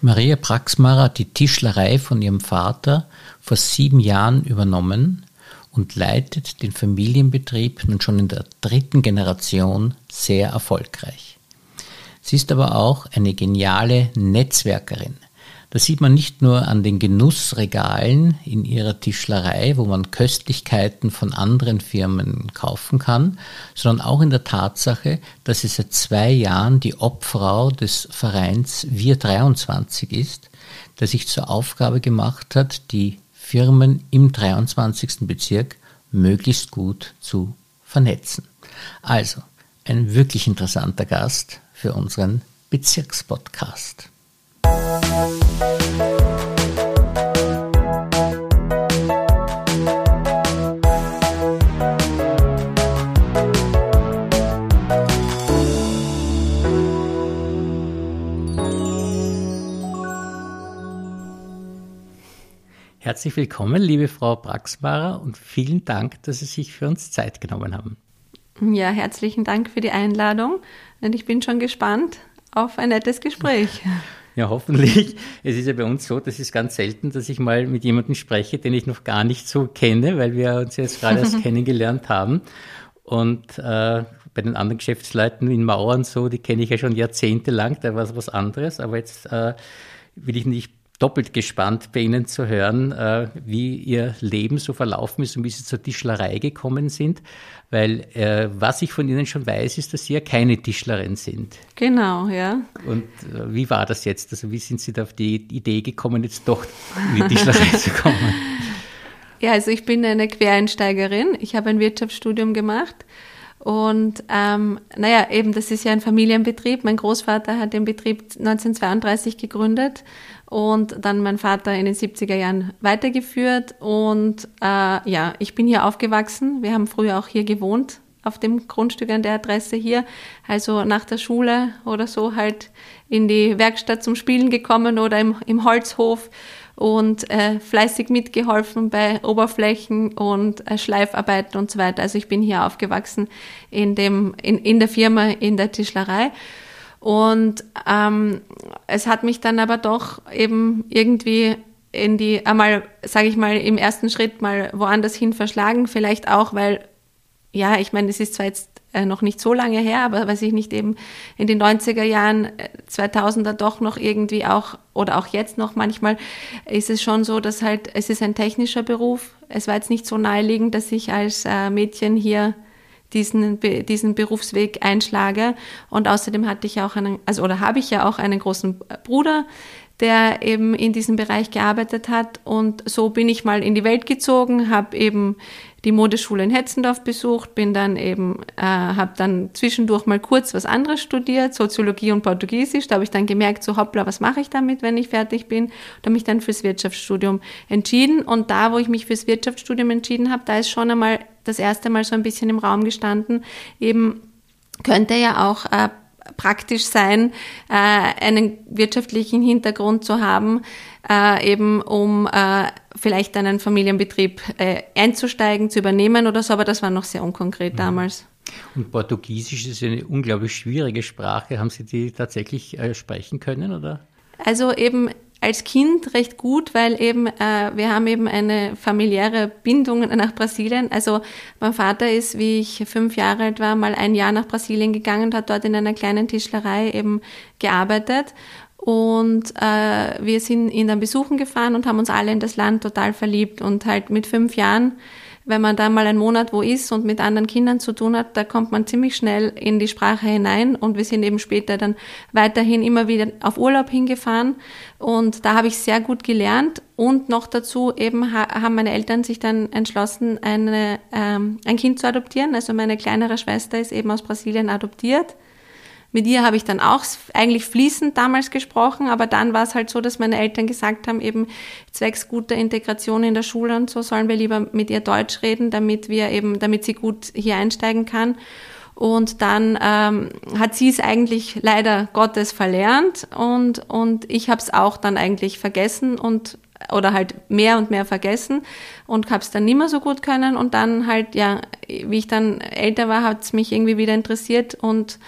Maria Praxmarer hat die Tischlerei von ihrem Vater vor sieben Jahren übernommen und leitet den Familienbetrieb nun schon in der dritten Generation sehr erfolgreich. Sie ist aber auch eine geniale Netzwerkerin. Das sieht man nicht nur an den Genussregalen in ihrer Tischlerei, wo man Köstlichkeiten von anderen Firmen kaufen kann, sondern auch in der Tatsache, dass sie seit zwei Jahren die Obfrau des Vereins Wir 23 ist, der sich zur Aufgabe gemacht hat, die Firmen im 23. Bezirk möglichst gut zu vernetzen. Also, ein wirklich interessanter Gast für unseren Bezirkspodcast. Herzlich willkommen, liebe Frau Braxmarer, und vielen Dank, dass Sie sich für uns Zeit genommen haben. Ja, herzlichen Dank für die Einladung und ich bin schon gespannt auf ein nettes Gespräch. Ja, hoffentlich. Es ist ja bei uns so, das ist ganz selten, dass ich mal mit jemandem spreche, den ich noch gar nicht so kenne, weil wir uns jetzt gerade erst kennengelernt haben. Und äh, bei den anderen Geschäftsleuten in Mauern so, die kenne ich ja schon jahrzehntelang, da war es was anderes. Aber jetzt äh, will ich nicht doppelt gespannt, bei Ihnen zu hören, äh, wie Ihr Leben so verlaufen ist und wie Sie zur Tischlerei gekommen sind. Weil äh, was ich von Ihnen schon weiß, ist, dass Sie ja keine Tischlerin sind. Genau, ja. Und äh, wie war das jetzt? Also wie sind Sie da auf die Idee gekommen, jetzt doch in die Tischlerei zu kommen? Ja, also ich bin eine Quereinsteigerin. Ich habe ein Wirtschaftsstudium gemacht. Und ähm, naja, eben, das ist ja ein Familienbetrieb. Mein Großvater hat den Betrieb 1932 gegründet und dann mein Vater in den 70er Jahren weitergeführt. Und äh, ja, ich bin hier aufgewachsen. Wir haben früher auch hier gewohnt, auf dem Grundstück an der Adresse hier. Also nach der Schule oder so halt in die Werkstatt zum Spielen gekommen oder im, im Holzhof und äh, fleißig mitgeholfen bei Oberflächen und äh, Schleifarbeiten und so weiter. Also ich bin hier aufgewachsen in, dem, in, in der Firma, in der Tischlerei. Und ähm, es hat mich dann aber doch eben irgendwie in die, einmal, sage ich mal, im ersten Schritt mal woanders hin verschlagen. Vielleicht auch, weil, ja, ich meine, es ist zwar jetzt äh, noch nicht so lange her, aber weiß ich nicht, eben in den 90er Jahren, 2000er äh, doch noch irgendwie auch, oder auch jetzt noch manchmal, ist es schon so, dass halt, es ist ein technischer Beruf. Es war jetzt nicht so naheliegend, dass ich als äh, Mädchen hier diesen, diesen Berufsweg einschlage. Und außerdem hatte ich auch einen, also oder habe ich ja auch einen großen Bruder, der eben in diesem Bereich gearbeitet hat. Und so bin ich mal in die Welt gezogen, habe eben die Modeschule in Hetzendorf besucht, bin dann eben, äh, habe dann zwischendurch mal kurz was anderes studiert, Soziologie und Portugiesisch. Da habe ich dann gemerkt, so hoppla, was mache ich damit, wenn ich fertig bin? Da habe mich dann fürs Wirtschaftsstudium entschieden. Und da, wo ich mich fürs Wirtschaftsstudium entschieden habe, da ist schon einmal das erste Mal so ein bisschen im Raum gestanden, eben könnte ja auch äh, praktisch sein, äh, einen wirtschaftlichen Hintergrund zu haben, äh, eben um äh, vielleicht einen Familienbetrieb äh, einzusteigen, zu übernehmen oder so, aber das war noch sehr unkonkret mhm. damals. Und Portugiesisch ist eine unglaublich schwierige Sprache. Haben Sie die tatsächlich äh, sprechen können, oder? Also eben als Kind recht gut, weil eben äh, wir haben eben eine familiäre Bindung nach Brasilien. Also mein Vater ist, wie ich fünf Jahre alt war, mal ein Jahr nach Brasilien gegangen und hat dort in einer kleinen Tischlerei eben gearbeitet. Und äh, wir sind ihn dann besuchen gefahren und haben uns alle in das Land total verliebt. Und halt mit fünf Jahren wenn man da mal einen Monat wo ist und mit anderen Kindern zu tun hat, da kommt man ziemlich schnell in die Sprache hinein und wir sind eben später dann weiterhin immer wieder auf Urlaub hingefahren und da habe ich sehr gut gelernt und noch dazu eben haben meine Eltern sich dann entschlossen, eine, ähm, ein Kind zu adoptieren. Also meine kleinere Schwester ist eben aus Brasilien adoptiert mit ihr habe ich dann auch eigentlich fließend damals gesprochen, aber dann war es halt so, dass meine Eltern gesagt haben, eben zwecks guter Integration in der Schule und so sollen wir lieber mit ihr Deutsch reden, damit wir eben, damit sie gut hier einsteigen kann. Und dann ähm, hat sie es eigentlich leider Gottes verlernt und, und ich habe es auch dann eigentlich vergessen und oder halt mehr und mehr vergessen und habe es dann nicht mehr so gut können und dann halt, ja, wie ich dann älter war, hat es mich irgendwie wieder interessiert und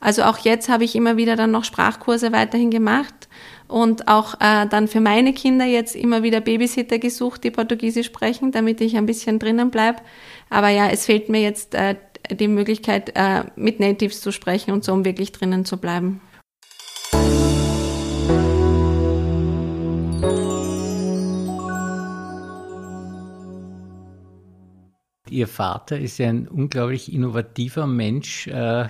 also auch jetzt habe ich immer wieder dann noch Sprachkurse weiterhin gemacht und auch äh, dann für meine Kinder jetzt immer wieder Babysitter gesucht, die Portugiesisch sprechen, damit ich ein bisschen drinnen bleib. Aber ja, es fehlt mir jetzt äh, die Möglichkeit, äh, mit Natives zu sprechen und so, um wirklich drinnen zu bleiben. Ihr Vater ist ein unglaublich innovativer Mensch. Äh, da,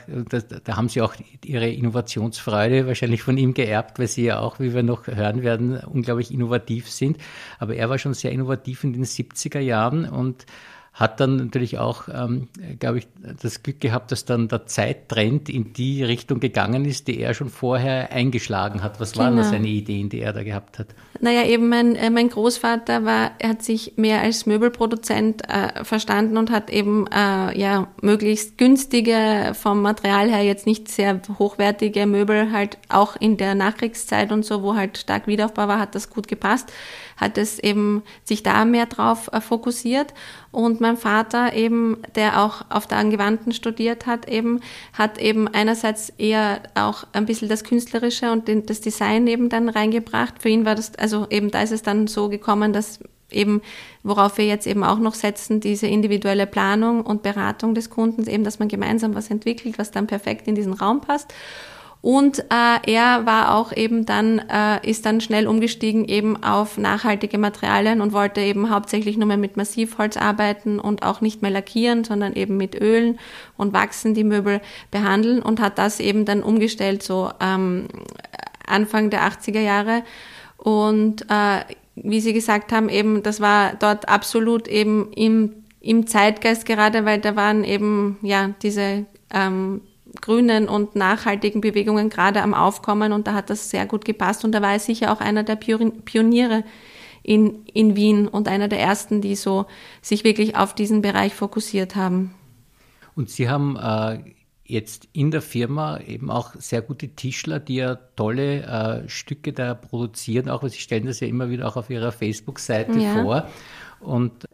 da, haben Sie auch Ihre Innovationsfreude wahrscheinlich von ihm geerbt, weil Sie ja auch, wie wir noch hören werden, unglaublich innovativ sind. Aber er war schon sehr innovativ in den 70er Jahren und hat dann natürlich auch, ähm, glaube ich, das Glück gehabt, dass dann der Zeittrend in die Richtung gegangen ist, die er schon vorher eingeschlagen hat. Was genau. waren da seine Ideen, die er da gehabt hat? Naja, eben mein, äh, mein Großvater war, er hat sich mehr als Möbelproduzent äh, verstanden und hat eben äh, ja möglichst günstige, vom Material her jetzt nicht sehr hochwertige Möbel halt auch in der Nachkriegszeit und so, wo halt stark Wiederaufbau war, hat das gut gepasst hat es eben sich da mehr drauf äh, fokussiert. Und mein Vater eben, der auch auf der Angewandten studiert hat, eben, hat eben einerseits eher auch ein bisschen das Künstlerische und den, das Design eben dann reingebracht. Für ihn war das, also eben da ist es dann so gekommen, dass eben, worauf wir jetzt eben auch noch setzen, diese individuelle Planung und Beratung des Kundens, eben, dass man gemeinsam was entwickelt, was dann perfekt in diesen Raum passt. Und äh, er war auch eben dann, äh, ist dann schnell umgestiegen eben auf nachhaltige Materialien und wollte eben hauptsächlich nur mehr mit Massivholz arbeiten und auch nicht mehr lackieren, sondern eben mit Ölen und Wachsen die Möbel behandeln und hat das eben dann umgestellt, so ähm, Anfang der 80er Jahre. Und äh, wie Sie gesagt haben, eben, das war dort absolut eben im, im Zeitgeist gerade, weil da waren eben, ja, diese ähm, grünen und nachhaltigen Bewegungen gerade am Aufkommen und da hat das sehr gut gepasst und da war er sicher auch einer der Pioniere in, in Wien und einer der ersten, die so sich wirklich auf diesen Bereich fokussiert haben. Und Sie haben äh, jetzt in der Firma eben auch sehr gute Tischler, die ja tolle äh, Stücke da produzieren, auch Sie stellen das ja immer wieder auch auf Ihrer Facebook-Seite ja. vor. Und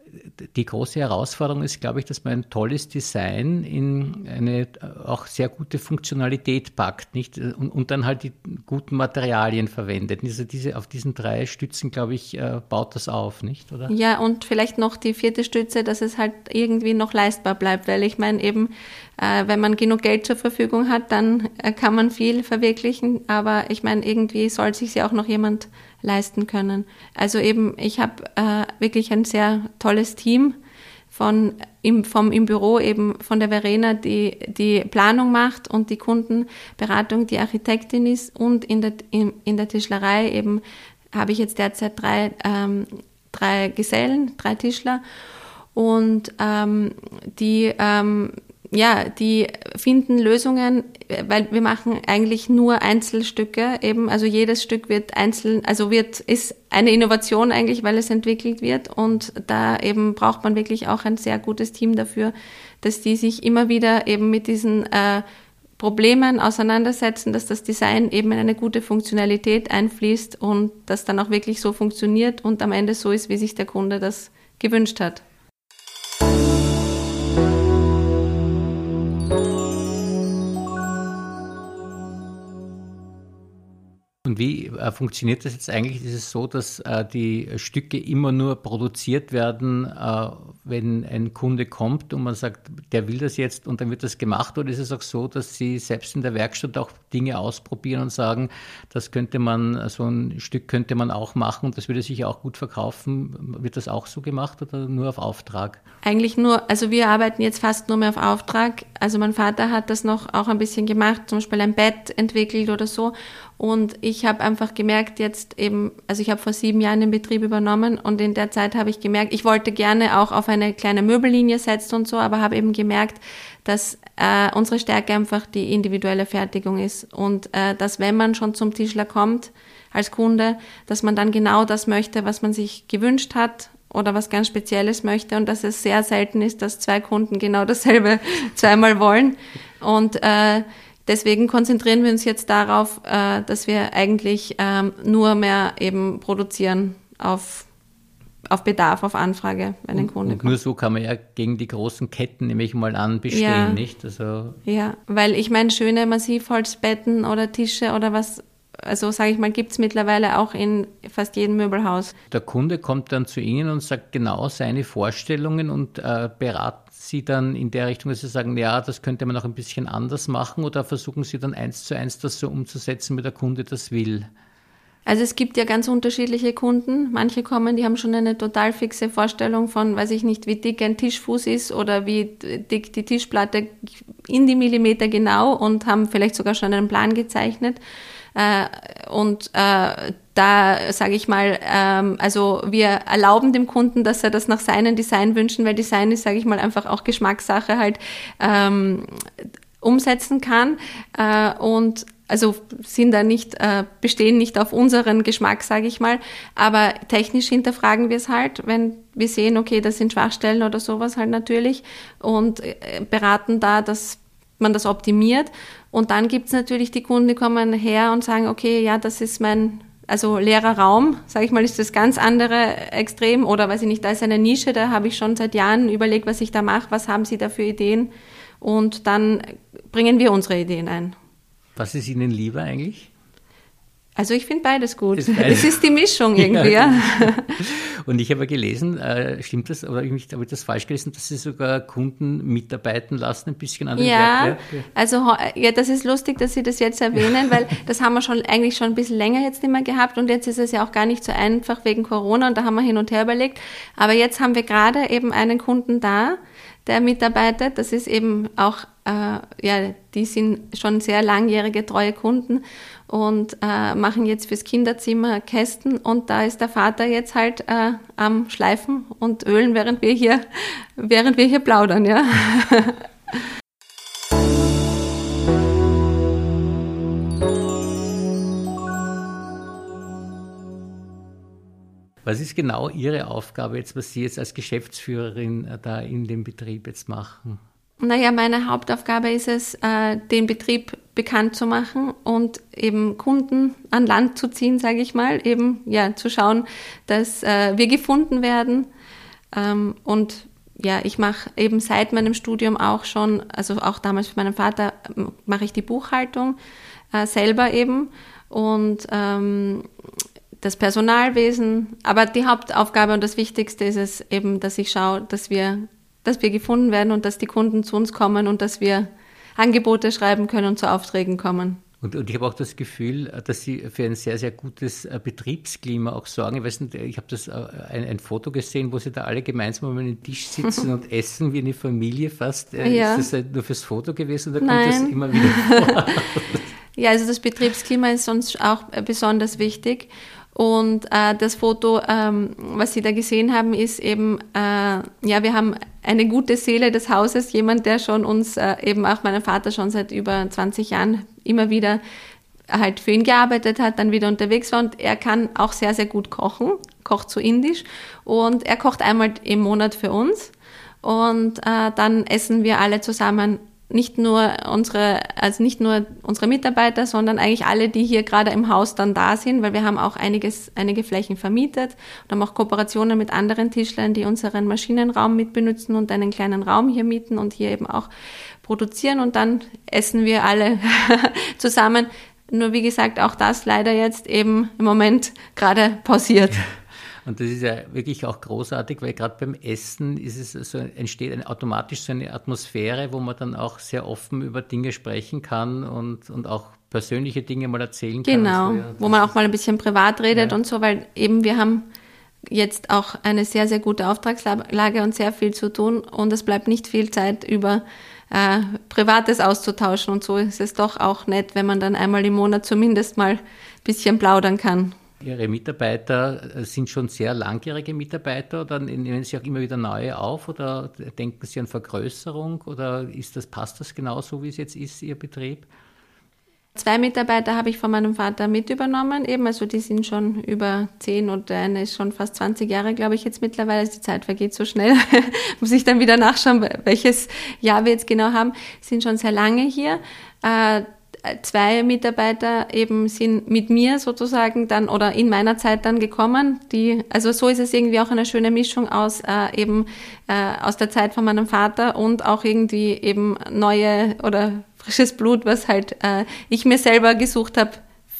die große Herausforderung ist, glaube ich, dass man ein tolles Design in eine auch sehr gute Funktionalität packt, nicht? Und, und dann halt die guten Materialien verwendet. Also diese, auf diesen drei Stützen, glaube ich, äh, baut das auf, nicht? Oder? Ja, und vielleicht noch die vierte Stütze, dass es halt irgendwie noch leistbar bleibt, weil ich meine eben, äh, wenn man genug Geld zur Verfügung hat, dann äh, kann man viel verwirklichen, aber ich meine, irgendwie soll sich ja auch noch jemand leisten können. Also eben, ich habe äh, wirklich ein sehr tolles Team von im, vom, im Büro eben von der Verena, die die Planung macht und die Kundenberatung, die Architektin ist und in der, in, in der Tischlerei eben habe ich jetzt derzeit drei, ähm, drei Gesellen, drei Tischler und ähm, die ähm, ja, die finden Lösungen, weil wir machen eigentlich nur Einzelstücke eben, also jedes Stück wird einzeln, also wird, ist eine Innovation eigentlich, weil es entwickelt wird und da eben braucht man wirklich auch ein sehr gutes Team dafür, dass die sich immer wieder eben mit diesen äh, Problemen auseinandersetzen, dass das Design eben in eine gute Funktionalität einfließt und das dann auch wirklich so funktioniert und am Ende so ist, wie sich der Kunde das gewünscht hat. Wie äh, funktioniert das jetzt eigentlich? Ist es so, dass äh, die Stücke immer nur produziert werden, äh, wenn ein Kunde kommt und man sagt, der will das jetzt und dann wird das gemacht? Oder ist es auch so, dass Sie selbst in der Werkstatt auch Dinge ausprobieren und sagen, das könnte man, so ein Stück könnte man auch machen und das würde sich auch gut verkaufen? Wird das auch so gemacht oder nur auf Auftrag? Eigentlich nur, also wir arbeiten jetzt fast nur mehr auf Auftrag. Also mein Vater hat das noch auch ein bisschen gemacht, zum Beispiel ein Bett entwickelt oder so. Und ich habe einfach gemerkt, jetzt eben, also ich habe vor sieben Jahren den Betrieb übernommen und in der Zeit habe ich gemerkt, ich wollte gerne auch auf eine kleine Möbellinie setzen und so, aber habe eben gemerkt, dass äh, unsere Stärke einfach die individuelle Fertigung ist. Und äh, dass wenn man schon zum Tischler kommt als Kunde, dass man dann genau das möchte, was man sich gewünscht hat oder was ganz Spezielles möchte und dass es sehr selten ist, dass zwei Kunden genau dasselbe zweimal wollen. Und äh, Deswegen konzentrieren wir uns jetzt darauf, äh, dass wir eigentlich ähm, nur mehr eben produzieren auf, auf Bedarf, auf Anfrage, wenn ein Kunde und kommt. Nur so kann man ja gegen die großen Ketten nämlich mal an bestehen, ja. nicht? Also ja, weil ich meine, schöne Massivholzbetten oder Tische oder was also sage ich mal, gibt es mittlerweile auch in fast jedem Möbelhaus. Der Kunde kommt dann zu Ihnen und sagt genau seine Vorstellungen und äh, beraten Sie dann in der Richtung, dass Sie sagen, ja, das könnte man auch ein bisschen anders machen oder versuchen Sie dann eins zu eins das so umzusetzen, wie der Kunde das will? Also es gibt ja ganz unterschiedliche Kunden. Manche kommen, die haben schon eine total fixe Vorstellung von, weiß ich nicht, wie dick ein Tischfuß ist oder wie dick die Tischplatte in die Millimeter genau und haben vielleicht sogar schon einen Plan gezeichnet. Äh, und äh, da sage ich mal, ähm, also wir erlauben dem Kunden, dass er das nach seinen Designwünschen, weil Design ist, sage ich mal, einfach auch Geschmackssache halt ähm, umsetzen kann. Äh, und also sind da nicht, äh, bestehen nicht auf unseren Geschmack, sage ich mal. Aber technisch hinterfragen wir es halt, wenn wir sehen, okay, das sind Schwachstellen oder sowas halt natürlich und äh, beraten da, dass man das optimiert. Und dann gibt's natürlich die Kunden, die kommen her und sagen, okay, ja, das ist mein, also leerer Raum, sage ich mal, ist das ganz andere Extrem. Oder weiß ich nicht, da ist eine Nische, da habe ich schon seit Jahren überlegt, was ich da mache, was haben Sie da für Ideen. Und dann bringen wir unsere Ideen ein. Was ist Ihnen lieber eigentlich? Also ich finde beides gut. Ist beides. Es ist die Mischung irgendwie, ja. ja. Und ich habe gelesen, äh, stimmt das, oder habe ich das falsch gelesen, dass Sie sogar Kunden mitarbeiten lassen, ein bisschen an den ja, Werk? Ja, also ja, das ist lustig, dass Sie das jetzt erwähnen, weil das haben wir schon eigentlich schon ein bisschen länger jetzt immer gehabt und jetzt ist es ja auch gar nicht so einfach wegen Corona und da haben wir hin und her überlegt. Aber jetzt haben wir gerade eben einen Kunden da, der mitarbeitet. Das ist eben auch, äh, ja, die sind schon sehr langjährige treue Kunden und äh, machen jetzt fürs Kinderzimmer Kästen und da ist der Vater jetzt halt äh, am Schleifen und Ölen, während wir hier, während wir hier plaudern, ja. Was ist genau Ihre Aufgabe jetzt, was Sie jetzt als Geschäftsführerin äh, da in dem Betrieb jetzt machen? Naja, meine Hauptaufgabe ist es, äh, den Betrieb bekannt zu machen und eben Kunden an Land zu ziehen, sage ich mal, eben ja zu schauen, dass äh, wir gefunden werden. Ähm, und ja, ich mache eben seit meinem Studium auch schon, also auch damals für meinen Vater, mache ich die Buchhaltung selber eben und ähm, das Personalwesen. Aber die Hauptaufgabe und das Wichtigste ist es eben, dass ich schaue, dass wir, dass wir gefunden werden und dass die Kunden zu uns kommen und dass wir Angebote schreiben können und zu Aufträgen kommen. Und, und ich habe auch das Gefühl, dass Sie für ein sehr, sehr gutes äh, Betriebsklima auch sorgen. Ich weiß nicht, ich habe das äh, ein, ein, Foto gesehen, wo Sie da alle gemeinsam um einen Tisch sitzen und essen wie eine Familie fast. Äh, ja. Ist das nur fürs Foto gewesen oder kommt das immer wieder vor? ja, also das Betriebsklima ist uns auch besonders wichtig. Und äh, das Foto, ähm, was Sie da gesehen haben, ist eben, äh, ja, wir haben eine gute Seele des Hauses, jemand, der schon uns, äh, eben auch meinen Vater schon seit über 20 Jahren immer wieder halt für ihn gearbeitet hat, dann wieder unterwegs war. Und er kann auch sehr, sehr gut kochen, kocht so indisch. Und er kocht einmal im Monat für uns. Und äh, dann essen wir alle zusammen nicht nur unsere, also nicht nur unsere Mitarbeiter, sondern eigentlich alle, die hier gerade im Haus dann da sind, weil wir haben auch einiges, einige Flächen vermietet und haben auch Kooperationen mit anderen Tischlern, die unseren Maschinenraum mitbenutzen und einen kleinen Raum hier mieten und hier eben auch produzieren und dann essen wir alle zusammen. Nur wie gesagt, auch das leider jetzt eben im Moment gerade pausiert. Und das ist ja wirklich auch großartig, weil gerade beim Essen ist es so, entsteht eine, automatisch so eine Atmosphäre, wo man dann auch sehr offen über Dinge sprechen kann und, und auch persönliche Dinge mal erzählen kann. Genau, so, ja, wo man auch mal ein bisschen privat redet ja. und so, weil eben wir haben jetzt auch eine sehr, sehr gute Auftragslage und sehr viel zu tun und es bleibt nicht viel Zeit über äh, Privates auszutauschen und so ist es doch auch nett, wenn man dann einmal im Monat zumindest mal ein bisschen plaudern kann. Ihre Mitarbeiter äh, sind schon sehr langjährige Mitarbeiter oder nehmen Sie auch immer wieder neue auf oder denken Sie an Vergrößerung oder ist das, passt das genauso, wie es jetzt ist, Ihr Betrieb? Zwei Mitarbeiter habe ich von meinem Vater mit übernommen, eben, also die sind schon über zehn und eine ist schon fast 20 Jahre, glaube ich, jetzt mittlerweile. Also die Zeit vergeht so schnell. Muss ich dann wieder nachschauen, welches Jahr wir jetzt genau haben. Sind schon sehr lange hier. Äh, zwei Mitarbeiter eben sind mit mir sozusagen dann oder in meiner Zeit dann gekommen. Die, also so ist es irgendwie auch eine schöne Mischung aus äh, eben äh, aus der Zeit von meinem Vater und auch irgendwie eben neue oder frisches Blut, was halt äh, ich mir selber gesucht habe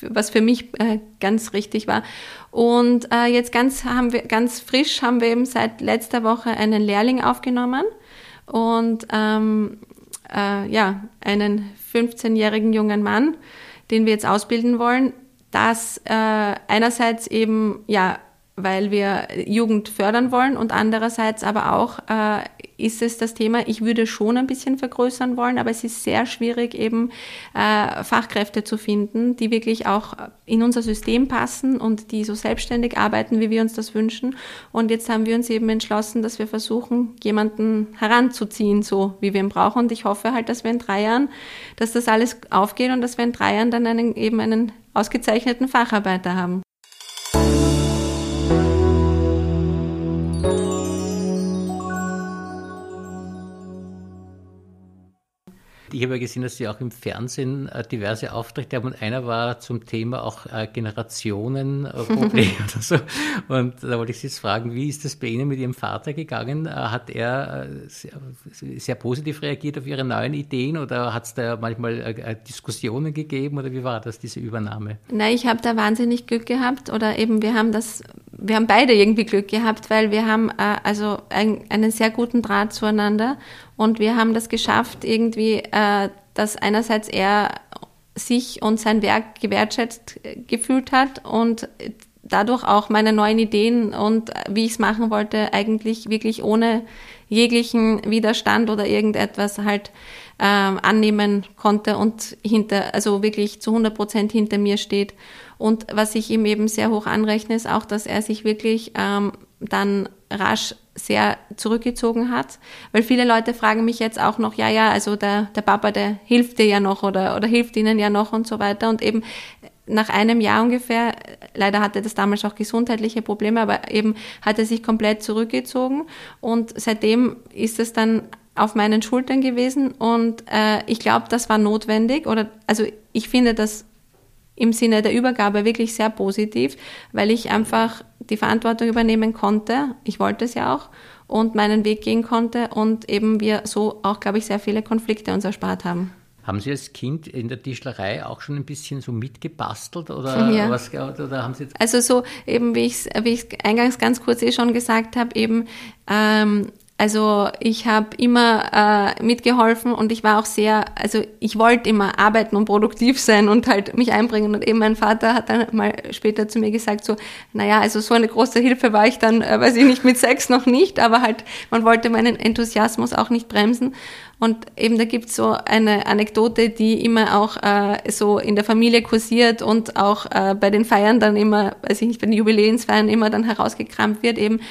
was für mich äh, ganz richtig war. Und äh, jetzt ganz haben wir ganz frisch haben wir eben seit letzter Woche einen Lehrling aufgenommen und ähm, äh, ja einen 15-jährigen jungen Mann, den wir jetzt ausbilden wollen. Das äh, einerseits eben ja weil wir Jugend fördern wollen und andererseits aber auch äh, ist es das Thema, ich würde schon ein bisschen vergrößern wollen, aber es ist sehr schwierig eben äh, Fachkräfte zu finden, die wirklich auch in unser System passen und die so selbstständig arbeiten, wie wir uns das wünschen. Und jetzt haben wir uns eben entschlossen, dass wir versuchen, jemanden heranzuziehen, so wie wir ihn brauchen. Und ich hoffe halt, dass wir in drei Jahren, dass das alles aufgeht und dass wir in drei Jahren dann einen, eben einen ausgezeichneten Facharbeiter haben. Ich habe ja gesehen, dass Sie auch im Fernsehen äh, diverse Auftritte haben und einer war zum Thema auch äh, Generationenprobleme oder so. Und da wollte ich Sie jetzt fragen, wie ist das bei Ihnen mit Ihrem Vater gegangen? Äh, hat er sehr, sehr positiv reagiert auf Ihre neuen Ideen oder hat es da manchmal Diskussionen gegeben oder wie war das, diese Übernahme? Nein, ich habe da wahnsinnig Glück gehabt oder eben wir haben das, wir haben beide irgendwie Glück gehabt, weil wir haben also einen sehr guten Draht zueinander und wir haben das geschafft, irgendwie, äh, dass einerseits er sich und sein Werk gewertschätzt äh, gefühlt hat und dadurch auch meine neuen Ideen und äh, wie ich es machen wollte, eigentlich wirklich ohne jeglichen Widerstand oder irgendetwas halt ähm, annehmen konnte und hinter, also wirklich zu 100 Prozent hinter mir steht. Und was ich ihm eben sehr hoch anrechne, ist auch, dass er sich wirklich ähm, dann rasch sehr zurückgezogen hat. Weil viele Leute fragen mich jetzt auch noch, ja, ja, also der, der Papa, der hilft dir ja noch oder, oder hilft ihnen ja noch und so weiter. Und eben nach einem Jahr ungefähr, leider hatte das damals auch gesundheitliche Probleme, aber eben hat er sich komplett zurückgezogen. Und seitdem ist es dann auf meinen Schultern gewesen und äh, ich glaube, das war notwendig oder also ich finde das im Sinne der Übergabe wirklich sehr positiv, weil ich einfach die Verantwortung übernehmen konnte. Ich wollte es ja auch und meinen Weg gehen konnte und eben wir so auch, glaube ich, sehr viele Konflikte uns erspart haben. Haben Sie als Kind in der Tischlerei auch schon ein bisschen so mitgebastelt oder ja. was oder haben Sie Also so eben wie ich wie ich eingangs ganz kurz eh schon gesagt habe, eben ähm, also ich habe immer äh, mitgeholfen und ich war auch sehr, also ich wollte immer arbeiten und produktiv sein und halt mich einbringen. Und eben mein Vater hat dann mal später zu mir gesagt, so, naja, also so eine große Hilfe war ich dann, äh, weiß ich nicht, mit Sex noch nicht, aber halt, man wollte meinen Enthusiasmus auch nicht bremsen. Und eben da gibt's so eine Anekdote, die immer auch äh, so in der Familie kursiert und auch äh, bei den Feiern dann immer, weiß ich nicht, bei den Jubiläensfeiern immer dann herausgekramt wird, eben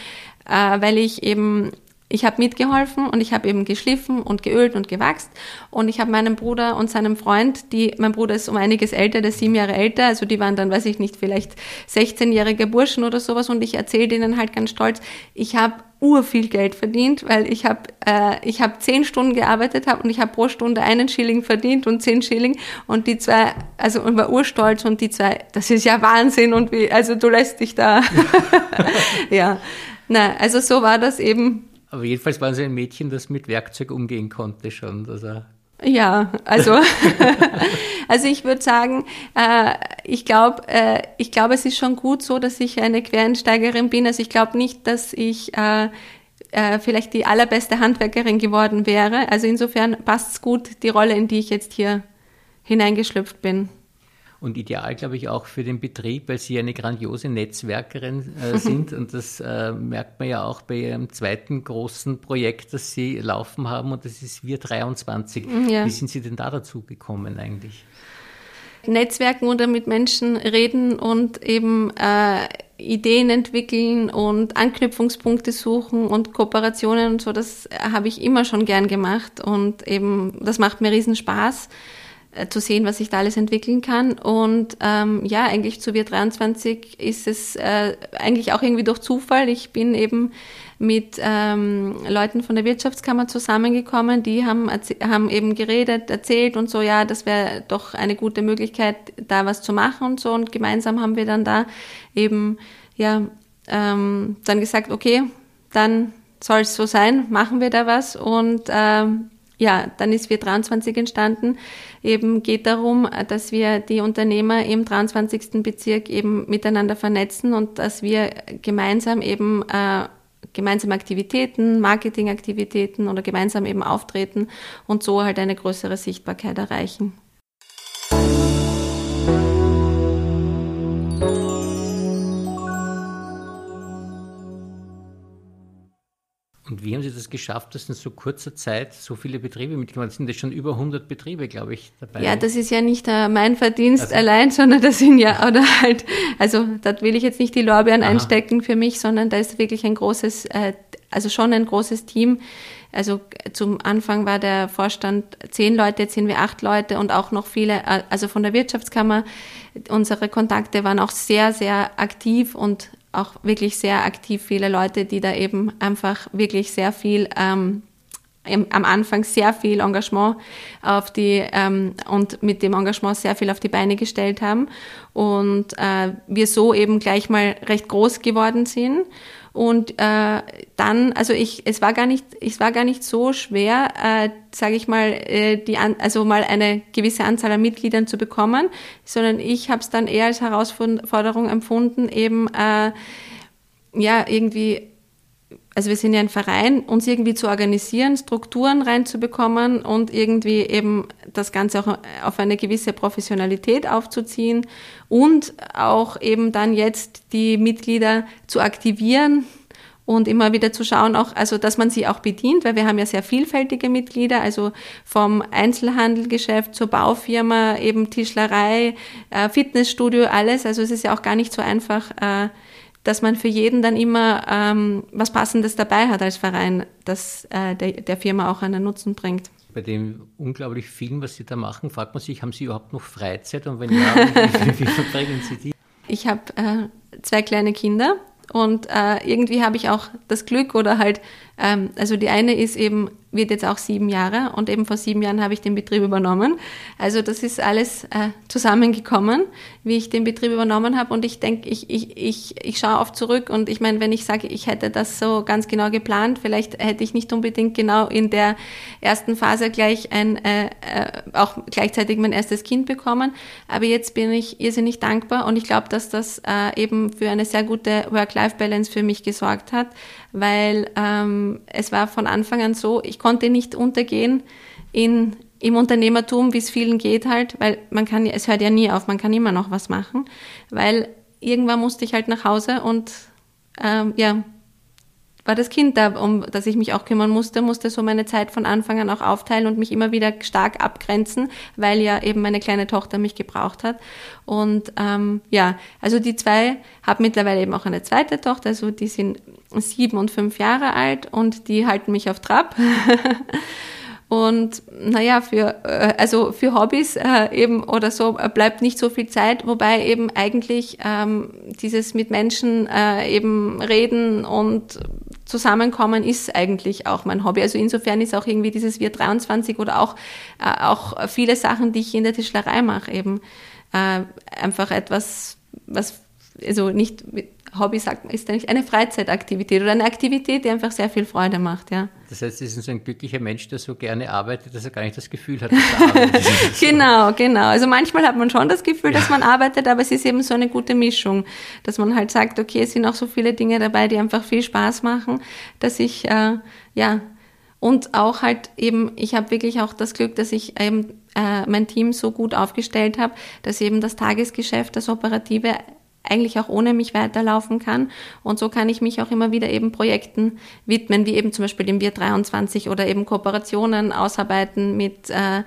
äh, weil ich eben ich habe mitgeholfen und ich habe eben geschliffen und geölt und gewachst. Und ich habe meinem Bruder und seinem Freund, die mein Bruder ist um einiges älter, der ist sieben Jahre älter, also die waren dann, weiß ich nicht, vielleicht 16-jährige Burschen oder sowas. Und ich erzähle denen halt ganz stolz, ich habe urviel Geld verdient, weil ich habe äh, ich habe zehn Stunden gearbeitet habe und ich habe pro Stunde einen Schilling verdient und zehn Schilling. Und die zwei, also und war urstolz und die zwei, das ist ja Wahnsinn und wie, also du lässt dich da, ja, na, also so war das eben aber jedenfalls waren Sie ein Mädchen, das mit Werkzeug umgehen konnte schon. Also ja, also, also ich würde sagen, äh, ich glaube, äh, ich glaube, es ist schon gut so, dass ich eine Quereinsteigerin bin. Also ich glaube nicht, dass ich äh, äh, vielleicht die allerbeste Handwerkerin geworden wäre. Also insofern passt es gut, die Rolle, in die ich jetzt hier hineingeschlüpft bin und ideal, glaube ich, auch für den Betrieb, weil Sie eine grandiose Netzwerkerin äh, sind. und das äh, merkt man ja auch bei Ihrem zweiten großen Projekt, das Sie laufen haben, und das ist Wir 23. Ja. Wie sind Sie denn da dazu gekommen eigentlich? Netzwerken oder mit Menschen reden und eben äh, Ideen entwickeln und Anknüpfungspunkte suchen und Kooperationen und so, das habe ich immer schon gern gemacht und eben, das macht mir riesen Spaß. Äh, zu sehen, was sich da alles entwickeln kann. Und ähm, ja, eigentlich zu Wir 23 ist es äh, eigentlich auch irgendwie durch Zufall. Ich bin eben mit ähm, Leuten von der Wirtschaftskammer zusammengekommen, die haben, haben eben geredet, erzählt und so, ja, das wäre doch eine gute Möglichkeit, da was zu machen und so. Und gemeinsam haben wir dann da eben ja ähm, dann gesagt, okay, dann soll es so sein, machen wir da was. Und ähm, ja, dann ist wir 23 entstanden. Eben geht darum, dass wir die Unternehmer im 23. Bezirk eben miteinander vernetzen und dass wir gemeinsam eben äh, gemeinsame Aktivitäten, Marketingaktivitäten oder gemeinsam eben auftreten und so halt eine größere Sichtbarkeit erreichen. Wie haben Sie das geschafft, dass in so kurzer Zeit so viele Betriebe mitgemacht sind? Das sind schon über 100 Betriebe, glaube ich, dabei. Ja, das ist ja nicht uh, mein Verdienst also, allein, sondern das sind ja, oder halt, also da will ich jetzt nicht die Lorbeeren aha. einstecken für mich, sondern da ist wirklich ein großes, äh, also schon ein großes Team. Also zum Anfang war der Vorstand zehn Leute, jetzt sind wir acht Leute und auch noch viele, äh, also von der Wirtschaftskammer. Unsere Kontakte waren auch sehr, sehr aktiv und auch wirklich sehr aktiv viele Leute, die da eben einfach wirklich sehr viel ähm, am Anfang sehr viel Engagement auf die ähm, und mit dem Engagement sehr viel auf die Beine gestellt haben und äh, wir so eben gleich mal recht groß geworden sind und äh, dann, also ich, es war gar nicht, es war gar nicht so schwer, äh, sage ich mal, äh, die, also mal eine gewisse Anzahl an Mitgliedern zu bekommen, sondern ich habe es dann eher als Herausforderung empfunden, eben äh, ja irgendwie also wir sind ja ein Verein, uns irgendwie zu organisieren, Strukturen reinzubekommen und irgendwie eben das Ganze auch auf eine gewisse Professionalität aufzuziehen und auch eben dann jetzt die Mitglieder zu aktivieren und immer wieder zu schauen, auch, also dass man sie auch bedient, weil wir haben ja sehr vielfältige Mitglieder, also vom Einzelhandelgeschäft zur Baufirma, eben Tischlerei, äh, Fitnessstudio, alles. Also es ist ja auch gar nicht so einfach, äh, dass man für jeden dann immer ähm, was Passendes dabei hat als Verein, das äh, der, der Firma auch einen Nutzen bringt. Bei dem unglaublich vielen, was Sie da machen, fragt man sich, haben Sie überhaupt noch Freizeit und wenn ja, wie, wie verbringen Sie die? Ich habe äh, zwei kleine Kinder und äh, irgendwie habe ich auch das Glück oder halt, ähm, also die eine ist eben wird jetzt auch sieben Jahre und eben vor sieben Jahren habe ich den Betrieb übernommen. Also das ist alles äh, zusammengekommen, wie ich den Betrieb übernommen habe und ich denke, ich, ich, ich, ich schaue oft zurück und ich meine, wenn ich sage, ich hätte das so ganz genau geplant, vielleicht hätte ich nicht unbedingt genau in der ersten Phase gleich ein, äh, äh, auch gleichzeitig mein erstes Kind bekommen, aber jetzt bin ich irrsinnig dankbar und ich glaube, dass das äh, eben für eine sehr gute Work-Life-Balance für mich gesorgt hat, weil ähm, es war von Anfang an so, ich konnte nicht untergehen in, im Unternehmertum, wie es vielen geht halt, weil man kann, es hört ja nie auf, man kann immer noch was machen, weil irgendwann musste ich halt nach Hause und ähm, ja, war das Kind da, um das ich mich auch kümmern musste, musste so meine Zeit von Anfang an auch aufteilen und mich immer wieder stark abgrenzen, weil ja eben meine kleine Tochter mich gebraucht hat. Und ähm, ja, also die zwei haben mittlerweile eben auch eine zweite Tochter, also die sind sieben und fünf Jahre alt und die halten mich auf Trab. Und naja, für, äh, also für Hobbys äh, eben oder so äh, bleibt nicht so viel Zeit, wobei eben eigentlich ähm, dieses mit Menschen äh, eben reden und zusammenkommen ist eigentlich auch mein Hobby. Also insofern ist auch irgendwie dieses Wir 23 oder auch, äh, auch viele Sachen, die ich in der Tischlerei mache, eben äh, einfach etwas, was also nicht Hobby sagt ist eigentlich eine Freizeitaktivität oder eine Aktivität, die einfach sehr viel Freude macht, ja. Das heißt, Sie sind so ein glücklicher Mensch, der so gerne arbeitet, dass er gar nicht das Gefühl hat, dass er arbeitet. genau, genau. Also manchmal hat man schon das Gefühl, dass man arbeitet, aber es ist eben so eine gute Mischung, dass man halt sagt, okay, es sind auch so viele Dinge dabei, die einfach viel Spaß machen, dass ich, äh, ja, und auch halt eben, ich habe wirklich auch das Glück, dass ich eben äh, mein Team so gut aufgestellt habe, dass eben das Tagesgeschäft, das Operative eigentlich auch ohne mich weiterlaufen kann. Und so kann ich mich auch immer wieder eben Projekten widmen, wie eben zum Beispiel dem Wir 23 oder eben Kooperationen ausarbeiten mit äh,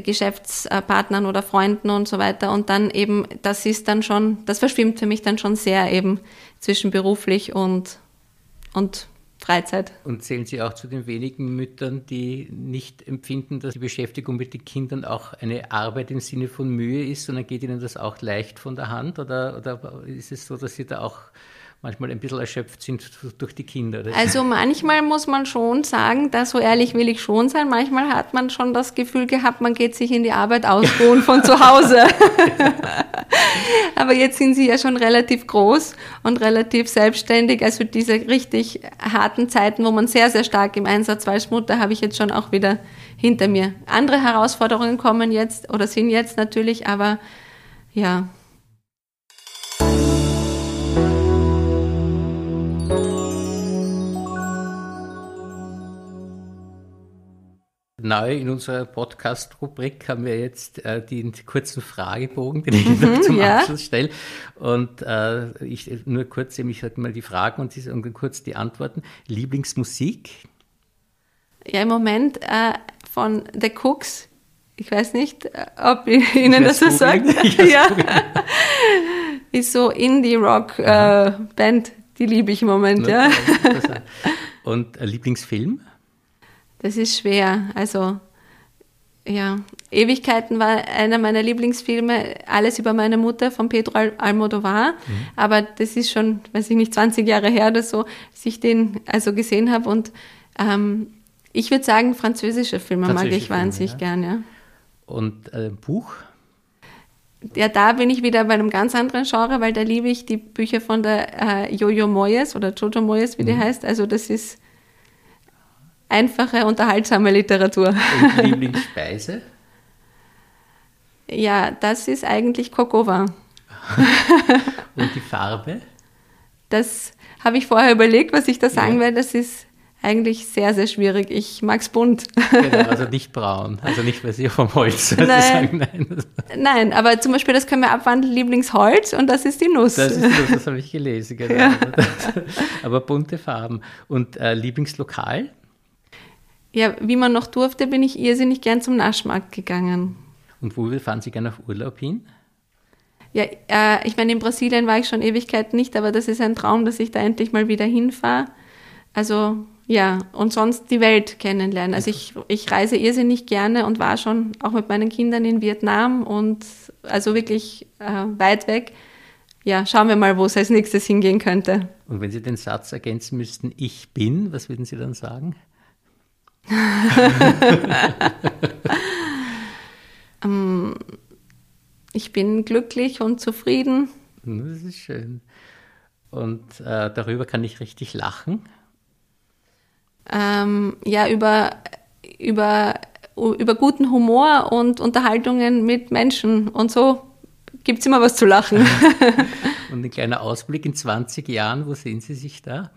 Geschäftspartnern oder Freunden und so weiter. Und dann eben, das ist dann schon, das verschwimmt für mich dann schon sehr eben zwischen beruflich und, und Freizeit. Und zählen Sie auch zu den wenigen Müttern, die nicht empfinden, dass die Beschäftigung mit den Kindern auch eine Arbeit im Sinne von Mühe ist, sondern geht Ihnen das auch leicht von der Hand? Oder, oder ist es so, dass Sie da auch manchmal ein bisschen erschöpft sind durch die Kinder. Also manchmal muss man schon sagen, da so ehrlich will ich schon sein, manchmal hat man schon das Gefühl gehabt, man geht sich in die Arbeit ausruhen von zu Hause. Aber jetzt sind sie ja schon relativ groß und relativ selbstständig. Also diese richtig harten Zeiten, wo man sehr, sehr stark im Einsatz war als Mutter, habe ich jetzt schon auch wieder hinter mir. Andere Herausforderungen kommen jetzt oder sind jetzt natürlich, aber ja. Neu in unserer Podcast-Rubrik haben wir jetzt äh, den kurzen Fragebogen, den ich mhm, noch zum ja. Abschluss stelle. Und äh, ich nur kurz, ich sage mal die Fragen und, und kurz die Antworten. Lieblingsmusik? Ja, im Moment äh, von The Cooks. Ich weiß nicht, äh, ob Ihnen das was sagt. ja. Ist so Indie-Rock-Band, äh, die liebe ich im Moment, ja. Und äh, Lieblingsfilm? Das ist schwer. Also, ja, Ewigkeiten war einer meiner Lieblingsfilme, alles über meine Mutter von Pedro Almodovar. Mhm. Aber das ist schon, weiß ich nicht, 20 Jahre her oder so, dass ich den also gesehen habe. Und ähm, ich würde sagen, französische Filme französische mag ich wahnsinnig ja. gern, ja. Und äh, Buch? Ja, da bin ich wieder bei einem ganz anderen Genre, weil da liebe ich die Bücher von der äh, Jojo Moyes oder Jojo Moyes, wie mhm. die heißt. Also das ist einfache, unterhaltsame Literatur. Und Lieblingsspeise? ja, das ist eigentlich Kokova. Und die Farbe? Das habe ich vorher überlegt, was ich da sagen ja. werde. Das ist eigentlich sehr, sehr schwierig. Ich mag es bunt. Genau, also nicht braun, also nicht, weil sie vom Holz nein. sagen. Nein. nein, aber zum Beispiel, das können wir abwandeln, Lieblingsholz und das ist die Nuss. Das ist die Nuss, das habe ich gelesen, genau. Ja. aber bunte Farben. Und äh, Lieblingslokal? Ja, wie man noch durfte, bin ich irrsinnig gern zum Naschmarkt gegangen. Und wo fahren Sie gerne auf Urlaub hin? Ja, äh, ich meine, in Brasilien war ich schon Ewigkeiten nicht, aber das ist ein Traum, dass ich da endlich mal wieder hinfahre. Also ja, und sonst die Welt kennenlernen. Also ich, ich reise irrsinnig gerne und war schon auch mit meinen Kindern in Vietnam und also wirklich äh, weit weg. Ja, schauen wir mal, wo es als nächstes hingehen könnte. Und wenn Sie den Satz ergänzen müssten, ich bin, was würden Sie dann sagen? ähm, ich bin glücklich und zufrieden. Das ist schön. Und äh, darüber kann ich richtig lachen ähm, ja, über, über, über guten Humor und Unterhaltungen mit Menschen. Und so gibt es immer was zu lachen. und ein kleiner Ausblick in 20 Jahren, wo sehen Sie sich da?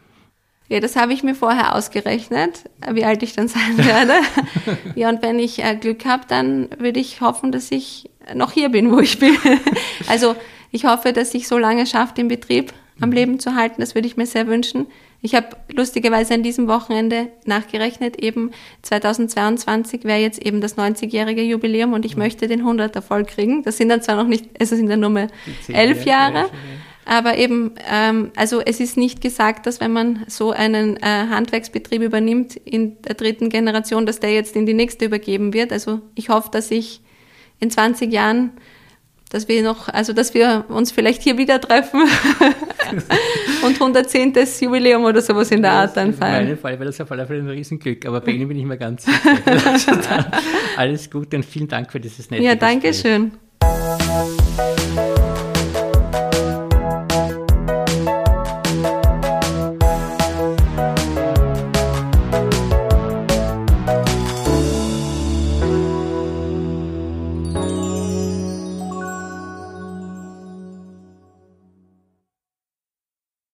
Ja, das habe ich mir vorher ausgerechnet, wie alt ich dann sein werde. ja, und wenn ich äh, Glück habe, dann würde ich hoffen, dass ich noch hier bin, wo ich bin. also ich hoffe, dass ich so lange schaffe, den Betrieb am mhm. Leben zu halten. Das würde ich mir sehr wünschen. Ich habe lustigerweise an diesem Wochenende nachgerechnet, eben 2022 wäre jetzt eben das 90-jährige Jubiläum und ich mhm. möchte den 100er voll kriegen. Das sind dann zwar noch nicht, also sind dann nur mehr elf Jahre, aber eben, ähm, also es ist nicht gesagt, dass wenn man so einen äh, Handwerksbetrieb übernimmt in der dritten Generation, dass der jetzt in die nächste übergeben wird. Also ich hoffe, dass ich in 20 Jahren dass wir noch, also dass wir uns vielleicht hier wieder treffen und 110. Jubiläum oder sowas in der Art dann feiern. In meinem Fall wäre das auf alle Fälle ein Riesenglück, aber bei Ihnen bin ich mir ganz sicher. also alles Gute und vielen Dank für dieses nette Ja, danke schön.